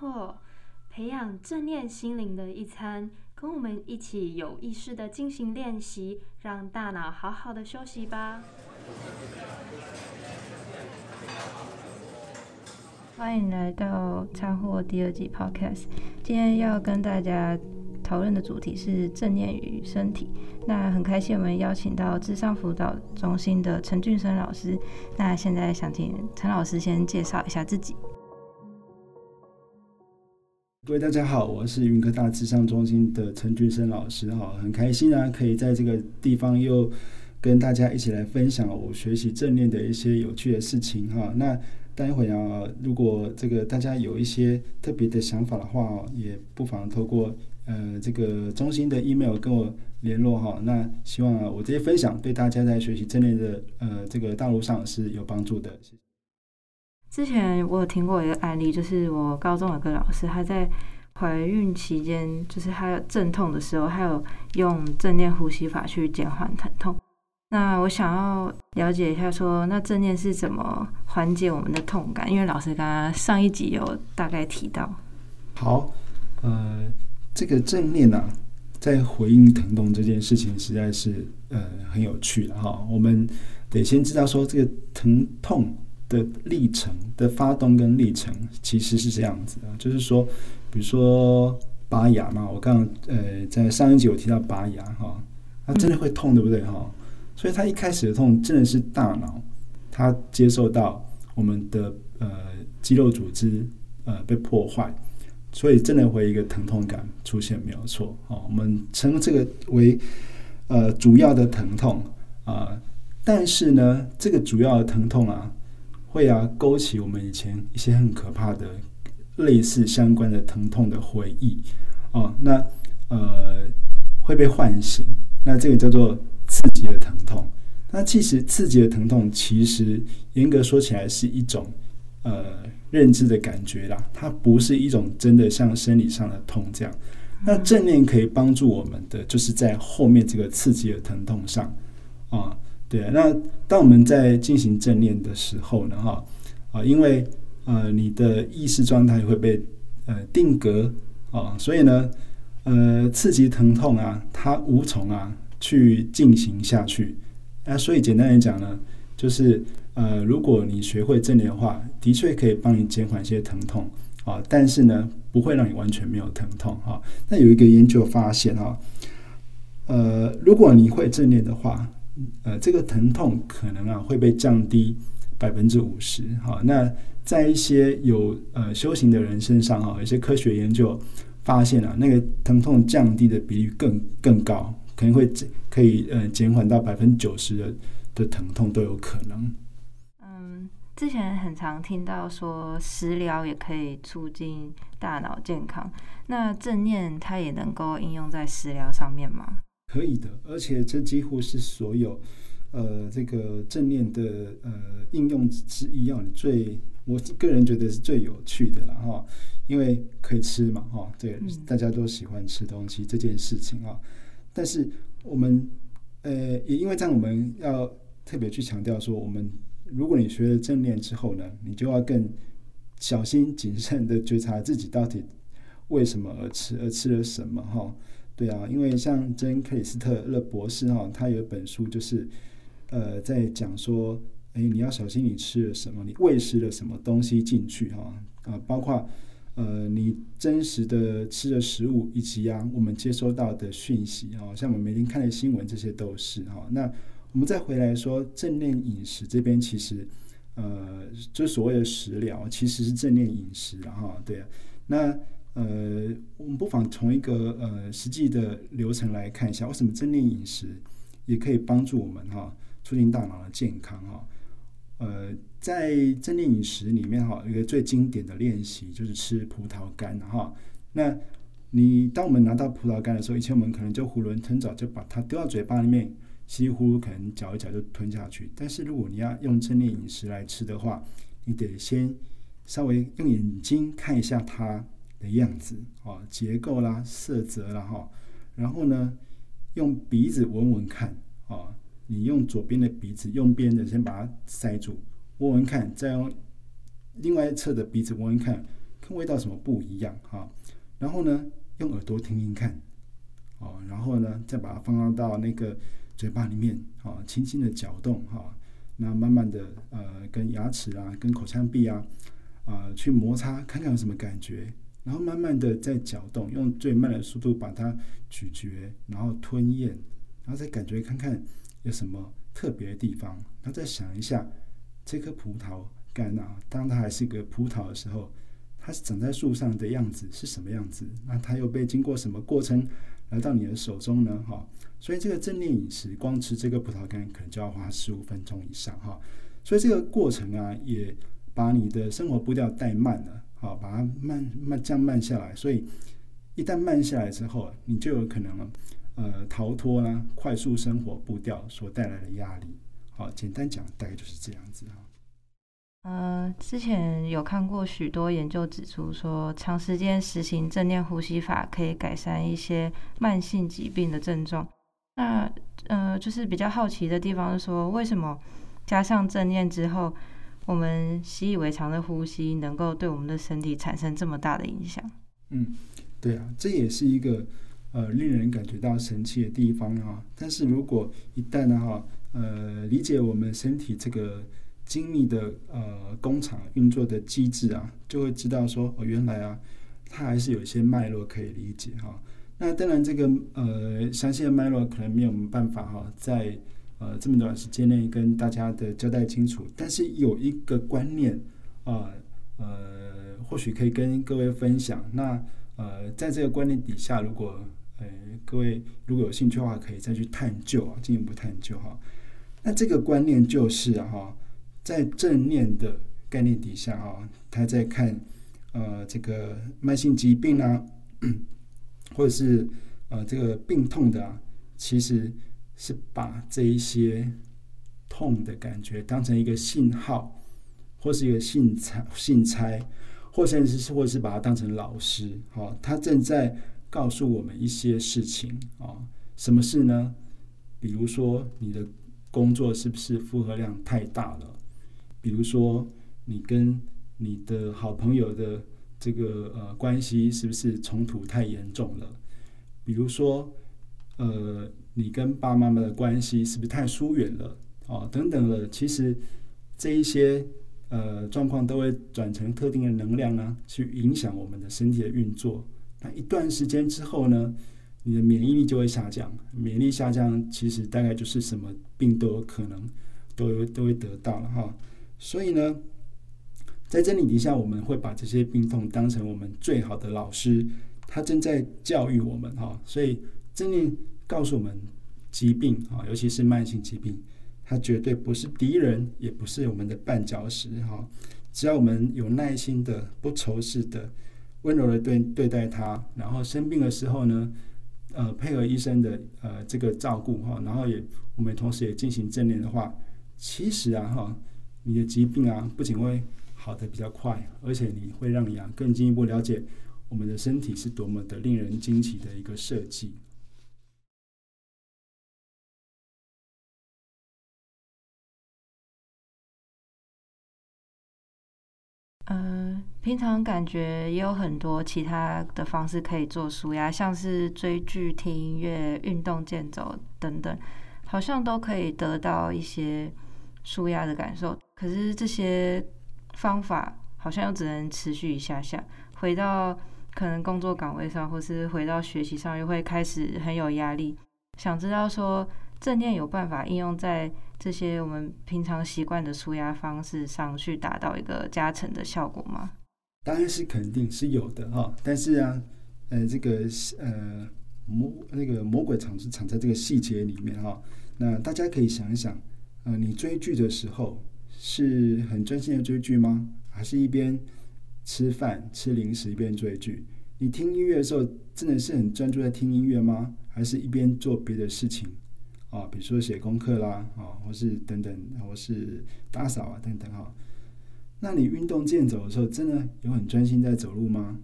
错，培养正念心灵的一餐，跟我们一起有意识的进行练习，让大脑好好的休息吧。欢迎来到餐货第二季 Podcast，今天要跟大家讨论的主题是正念与身体。那很开心，我们邀请到智商辅导中心的陈俊生老师。那现在想请陈老师先介绍一下自己。各位大家好，我是云科大智商中心的陈俊生老师哈，很开心啊，可以在这个地方又跟大家一起来分享我学习正念的一些有趣的事情哈。那待会啊，如果这个大家有一些特别的想法的话哦，也不妨透过呃这个中心的 email 跟我联络哈。那希望啊，我这些分享对大家在学习正念的呃这个道路上是有帮助的。之前我有听过一个案例，就是我高中有个老师，他在怀孕期间，就是他有阵痛的时候，他有用正念呼吸法去减缓疼痛。那我想要了解一下，说那正念是怎么缓解我们的痛感？因为老师刚刚上一集有大概提到。好，呃，这个正念啊，在回应疼痛这件事情，实在是呃很有趣的哈。我们得先知道说，这个疼痛的历程的发动跟历程其实是这样子的，就是说，比如说拔牙嘛，我刚刚呃在上一集有提到拔牙哈，它真的会痛，对不对哈？所以，它一开始的痛真的是大脑，它接受到我们的呃肌肉组织呃被破坏，所以真的会一个疼痛感出现，没有错哦。我们称这个为呃主要的疼痛啊，但是呢，这个主要的疼痛啊，会啊勾起我们以前一些很可怕的类似相关的疼痛的回忆哦。那呃会被唤醒，那这个叫做。刺激的疼痛，那其实刺激的疼痛，其实严格说起来是一种呃认知的感觉啦，它不是一种真的像生理上的痛这样。那正念可以帮助我们的，就是在后面这个刺激的疼痛上啊，对。那当我们在进行正念的时候呢，哈啊，因为呃你的意识状态会被呃定格啊，所以呢呃刺激疼痛啊，它无从啊。去进行下去，那所以简单来讲呢，就是呃，如果你学会正念的话，的确可以帮你减缓一些疼痛啊，但是呢，不会让你完全没有疼痛哈。那有一个研究发现哈，呃，如果你会正念的话，呃，这个疼痛可能啊会被降低百分之五十哈。那在一些有呃修行的人身上哈，有些科学研究发现啊，那个疼痛降低的比例更更高。可能会可以呃减缓到百分之九十的的疼痛都有可能。嗯，之前很常听到说食疗也可以促进大脑健康，那正念它也能够应用在食疗上面吗？可以的，而且这几乎是所有呃这个正念的呃应用之一啊，最我个人觉得是最有趣的了哈，因为可以吃嘛哈，对，大家都喜欢吃东西这件事情啊。但是我们，呃，也因为这样，我们要特别去强调说，我们如果你学了正念之后呢，你就要更小心谨慎的觉察自己到底为什么而吃，而吃了什么哈？对啊，因为像珍克里斯特勒博士哈，他有一本书就是呃在讲说，哎，你要小心你吃了什么，你喂食了什么东西进去哈啊，包括。呃，你真实的吃的食物，以及啊，我们接收到的讯息啊，像我们每天看的新闻，这些都是哈。那我们再回来说正念饮食这边，其实呃，就所谓的食疗，其实是正念饮食哈。对啊，那呃，我们不妨从一个呃实际的流程来看一下，为什么正念饮食也可以帮助我们哈，促进大脑的健康哈。呃，在正念饮食里面哈，一个最经典的练习就是吃葡萄干哈。那你当我们拿到葡萄干的时候，以前我们可能就囫囵吞枣，就把它丢到嘴巴里面，稀里糊涂可能嚼一嚼就吞下去。但是如果你要用正念饮食来吃的话，你得先稍微用眼睛看一下它的样子啊，结构啦、色泽啦哈，然后呢，用鼻子闻闻看啊。你用左边的鼻子，用边的先把它塞住，闻闻看，再用另外一侧的鼻子闻闻看，看味道什么不一样哈。然后呢，用耳朵听听看，哦，然后呢，再把它放到那个嘴巴里面，啊，轻轻的搅动哈。那慢慢的呃，跟牙齿啊，跟口腔壁啊，啊，去摩擦，看看有什么感觉。然后慢慢的再搅动，用最慢的速度把它咀嚼，然后吞咽，然后再感觉看看有什么特别的地方。然后再想一下，这颗葡萄干啊，当它还是个葡萄的时候。它是长在树上的样子是什么样子？那它又被经过什么过程来到你的手中呢？哈，所以这个正念饮食，光吃这个葡萄干可能就要花十五分钟以上哈。所以这个过程啊，也把你的生活步调带慢了，好，把它慢慢降慢下来。所以一旦慢下来之后，你就有可能呃逃脱啦快速生活步调所带来的压力。好，简单讲，大概就是这样子哈。呃，之前有看过许多研究指出，说长时间实行正念呼吸法可以改善一些慢性疾病的症状。那呃，就是比较好奇的地方是说，为什么加上正念之后，我们习以为常的呼吸能够对我们的身体产生这么大的影响？嗯，对啊，这也是一个呃令人感觉到神奇的地方啊。但是如果一旦呢哈呃理解我们身体这个。精密的呃工厂运作的机制啊，就会知道说哦，原来啊，它还是有一些脉络可以理解哈。那当然，这个呃详细的脉络可能没有办法哈，在呃这么短时间内跟大家的交代清楚。但是有一个观念啊，呃，或许可以跟各位分享。那呃，在这个观念底下，如果呃各位如果有兴趣的话，可以再去探究啊，进一步探究哈。那这个观念就是哈。在正念的概念底下啊，他在看呃这个慢性疾病啊，或者是呃这个病痛的啊，其实是把这一些痛的感觉当成一个信号，或是一个信差信差，或甚至是或是把它当成老师，好，他正在告诉我们一些事情啊，什么事呢？比如说你的工作是不是负荷量太大了？比如说，你跟你的好朋友的这个呃关系是不是冲突太严重了？比如说，呃，你跟爸爸妈妈的关系是不是太疏远了？哦，等等的，其实这一些呃状况都会转成特定的能量呢，去影响我们的身体的运作。那一段时间之后呢，你的免疫力就会下降。免疫力下降，其实大概就是什么病都有可能都有都会得到了哈。所以呢，在真理底下，我们会把这些病痛当成我们最好的老师，他正在教育我们哈。所以真理告诉我们，疾病啊，尤其是慢性疾病，它绝对不是敌人，也不是我们的绊脚石哈。只要我们有耐心的、不仇视的、温柔的对对待它，然后生病的时候呢，呃，配合医生的呃这个照顾哈，然后也我们同时也进行正念的话，其实啊哈。你的疾病啊，不仅会好的比较快，而且你会让你啊更进一步了解我们的身体是多么的令人惊奇的一个设计。嗯，平常感觉也有很多其他的方式可以做舒压，像是追剧、听音乐、运动、健走等等，好像都可以得到一些。舒压的感受，可是这些方法好像又只能持续一下下，回到可能工作岗位上，或是回到学习上，又会开始很有压力。想知道说正念有办法应用在这些我们平常习惯的舒压方式上去达到一个加成的效果吗？当然是肯定是有的哈，但是啊，呃，这个呃魔那个魔鬼藏是藏在这个细节里面哈。那大家可以想一想。呃，你追剧的时候是很专心的追剧吗？还是一边吃饭吃零食一边追剧？你听音乐的时候真的是很专注在听音乐吗？还是一边做别的事情啊？比如说写功课啦，啊，或是等等，或是打扫啊等等哈。那你运动健走的时候，真的有很专心在走路吗？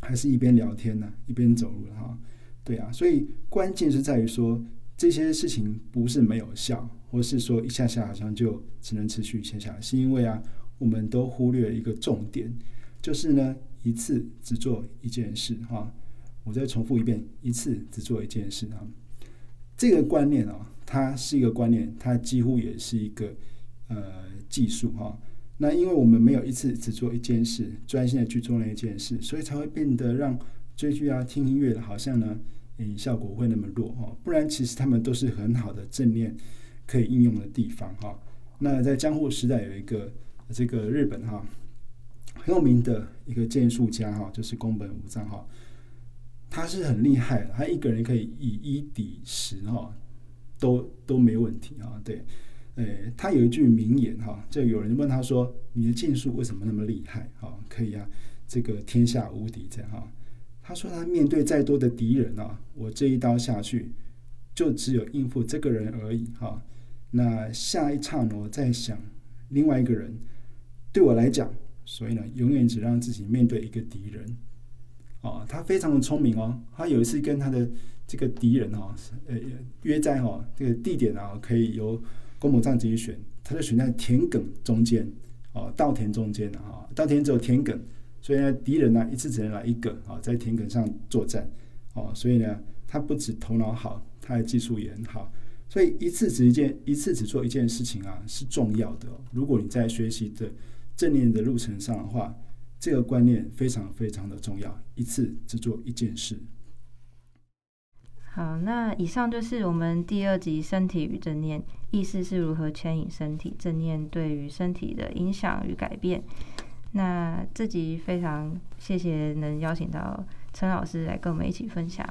还是一边聊天呢，一边走路哈？对啊，所以关键是在于说这些事情不是没有效。或是说一下下好像就只能持续一下下，是因为啊，我们都忽略了一个重点，就是呢一次只做一件事哈。我再重复一遍，一次只做一件事啊。这个观念啊，它是一个观念，它几乎也是一个呃技术哈。那因为我们没有一次只做一件事，专心的去做那一件事，所以才会变得让追剧啊、听音乐的好像呢，嗯效果会那么弱哈。不然其实他们都是很好的正念可以应用的地方哈。那在江户时代有一个这个日本哈很有名的一个剑术家哈，就是宫本武藏哈。他是很厉害的，他一个人可以以一敌十哈，都都没问题啊。对，呃，他有一句名言哈，就有人问他说：“你的剑术为什么那么厉害？哈，可以啊，这个天下无敌这样哈。”他说：“他面对再多的敌人啊，我这一刀下去，就只有应付这个人而已哈。那下一刹那再想另外一个人，对我来讲，所以呢，永远只让自己面对一个敌人。”哦，他非常的聪明哦。他有一次跟他的这个敌人哦，呃，约在哈这个地点啊，可以由公母藏自己选，他就选在田埂中间，哦，稻田中间的哈，稻田只有田埂，所以呢，敌人呢一次只能来一个啊，在田埂上作战，哦，所以呢，他不止头脑好，他的技术也很好，所以一次只一件，一次只做一件事情啊，是重要的。如果你在学习的正念的路程上的话。这个观念非常非常的重要，一次只做一件事。好，那以上就是我们第二集身体与正念，意识是如何牵引身体，正念对于身体的影响与改变。那这集非常谢谢能邀请到陈老师来跟我们一起分享。